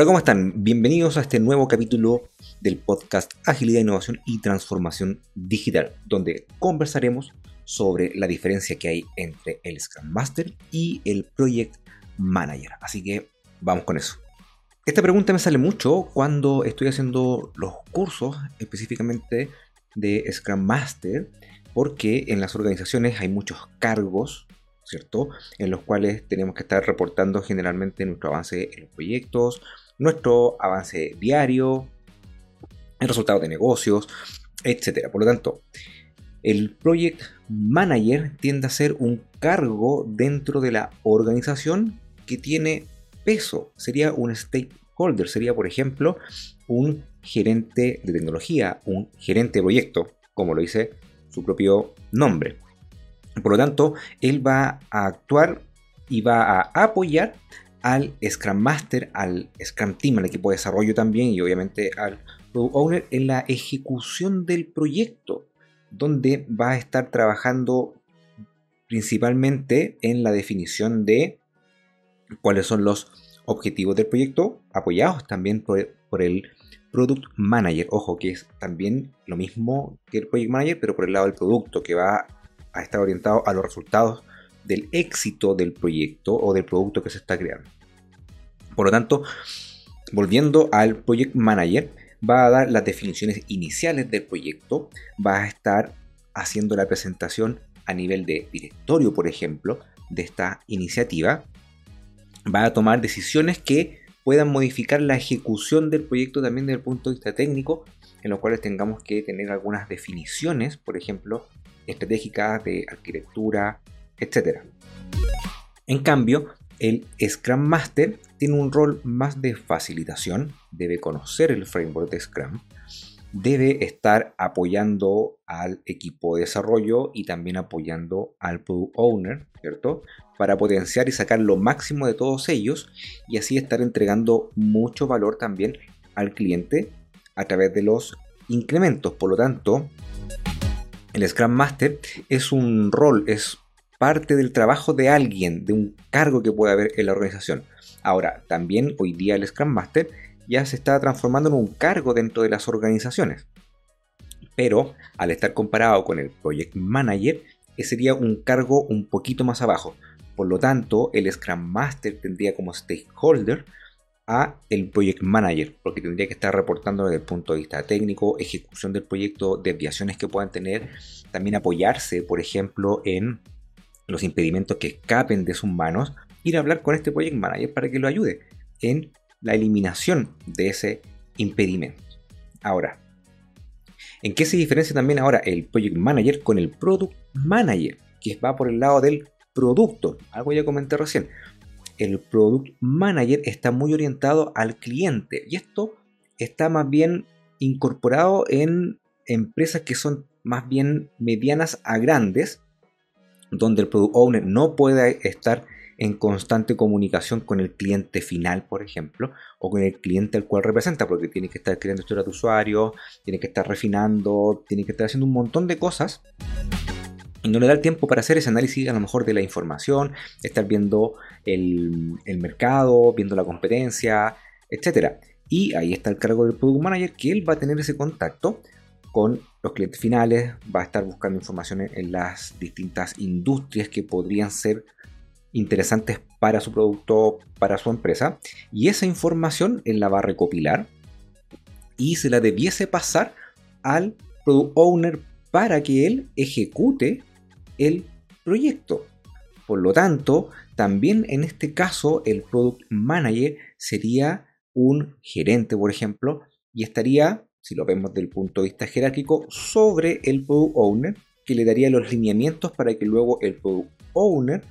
Hola, ¿cómo están? Bienvenidos a este nuevo capítulo del podcast Agilidad, Innovación y Transformación Digital, donde conversaremos sobre la diferencia que hay entre el Scrum Master y el Project Manager. Así que vamos con eso. Esta pregunta me sale mucho cuando estoy haciendo los cursos específicamente de Scrum Master, porque en las organizaciones hay muchos cargos, ¿cierto? En los cuales tenemos que estar reportando generalmente nuestro avance en los proyectos, nuestro avance diario, el resultado de negocios, etc. Por lo tanto, el Project Manager tiende a ser un cargo dentro de la organización que tiene peso. Sería un stakeholder, sería por ejemplo un gerente de tecnología, un gerente de proyecto, como lo dice su propio nombre. Por lo tanto, él va a actuar y va a apoyar al Scrum Master, al Scrum Team, al equipo de desarrollo también y obviamente al Product Owner en la ejecución del proyecto, donde va a estar trabajando principalmente en la definición de cuáles son los objetivos del proyecto, apoyados también por, el Product Manager. Ojo, que es también lo mismo que el Project Manager, pero por el lado del producto, que va a estar orientado a los resultados del éxito del proyecto o del producto que se está creando. Por lo tanto, volviendo al Project Manager, va a dar las definiciones iniciales del proyecto, va a estar haciendo la presentación a nivel de directorio, por ejemplo, de esta iniciativa, va a tomar decisiones que puedan modificar la ejecución del proyecto también desde el punto de vista técnico, en los cuales tengamos que tener algunas definiciones, por ejemplo, estratégicas de arquitectura, etc. En cambio, el Scrum Master tiene un rol más de facilitación, debe conocer el framework de Scrum, debe estar apoyando al equipo de desarrollo y también apoyando al Product Owner, ¿cierto? Para potenciar y sacar lo máximo de todos ellos y así estar entregando mucho valor también al cliente a través de los incrementos. Por lo tanto, el Scrum Master es un rol, es parte del trabajo de alguien, de un cargo que puede haber en la organización. Ahora, también hoy día el Scrum Master ya se está transformando en un cargo dentro de las organizaciones. Pero al estar comparado con el Project Manager, sería un cargo un poquito más abajo. Por lo tanto, el Scrum Master tendría como stakeholder a el Project Manager, porque tendría que estar reportando desde el punto de vista técnico, ejecución del proyecto, desviaciones que puedan tener, también apoyarse, por ejemplo, en los impedimentos que escapen de sus manos, ir a hablar con este Project Manager para que lo ayude en la eliminación de ese impedimento. Ahora, ¿en qué se diferencia también ahora el Project Manager con el Product Manager? Que va por el lado del producto, algo ya comenté recién. El Product Manager está muy orientado al cliente y esto está más bien incorporado en empresas que son más bien medianas a grandes donde el product owner no puede estar en constante comunicación con el cliente final, por ejemplo, o con el cliente al cual representa, porque tiene que estar creando historia de usuario, tiene que estar refinando, tiene que estar haciendo un montón de cosas. Y no le da el tiempo para hacer ese análisis a lo mejor de la información, estar viendo el, el mercado, viendo la competencia, etc. Y ahí está el cargo del Product Manager, que él va a tener ese contacto con los clientes finales, va a estar buscando información en las distintas industrias que podrían ser interesantes para su producto, para su empresa, y esa información él la va a recopilar y se la debiese pasar al product owner para que él ejecute el proyecto. Por lo tanto, también en este caso el product manager sería un gerente, por ejemplo, y estaría si lo vemos desde el punto de vista jerárquico, sobre el Product Owner, que le daría los lineamientos para que luego el Product Owner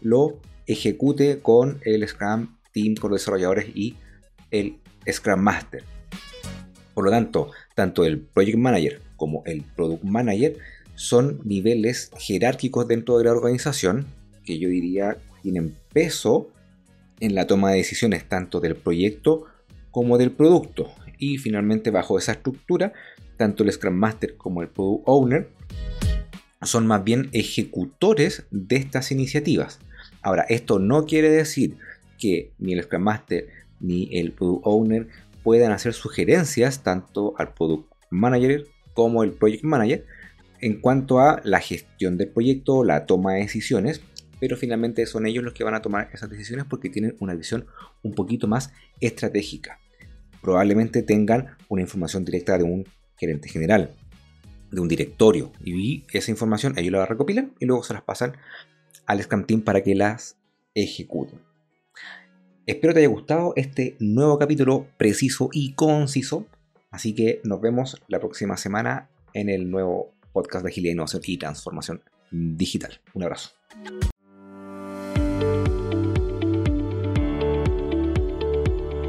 lo ejecute con el Scrum Team, con los desarrolladores y el Scrum Master. Por lo tanto, tanto el Project Manager como el Product Manager son niveles jerárquicos dentro de la organización que yo diría tienen peso en la toma de decisiones tanto del proyecto como del producto y finalmente bajo esa estructura, tanto el Scrum Master como el Product Owner son más bien ejecutores de estas iniciativas. Ahora, esto no quiere decir que ni el Scrum Master ni el Product Owner puedan hacer sugerencias tanto al Product Manager como el Project Manager en cuanto a la gestión del proyecto, la toma de decisiones, pero finalmente son ellos los que van a tomar esas decisiones porque tienen una visión un poquito más estratégica. Probablemente tengan una información directa de un gerente general, de un directorio, y esa información ellos la recopilan y luego se las pasan al Scrum Team para que las ejecuten. Espero te haya gustado este nuevo capítulo preciso y conciso. Así que nos vemos la próxima semana en el nuevo podcast de agilidad, innovación y transformación digital. Un abrazo.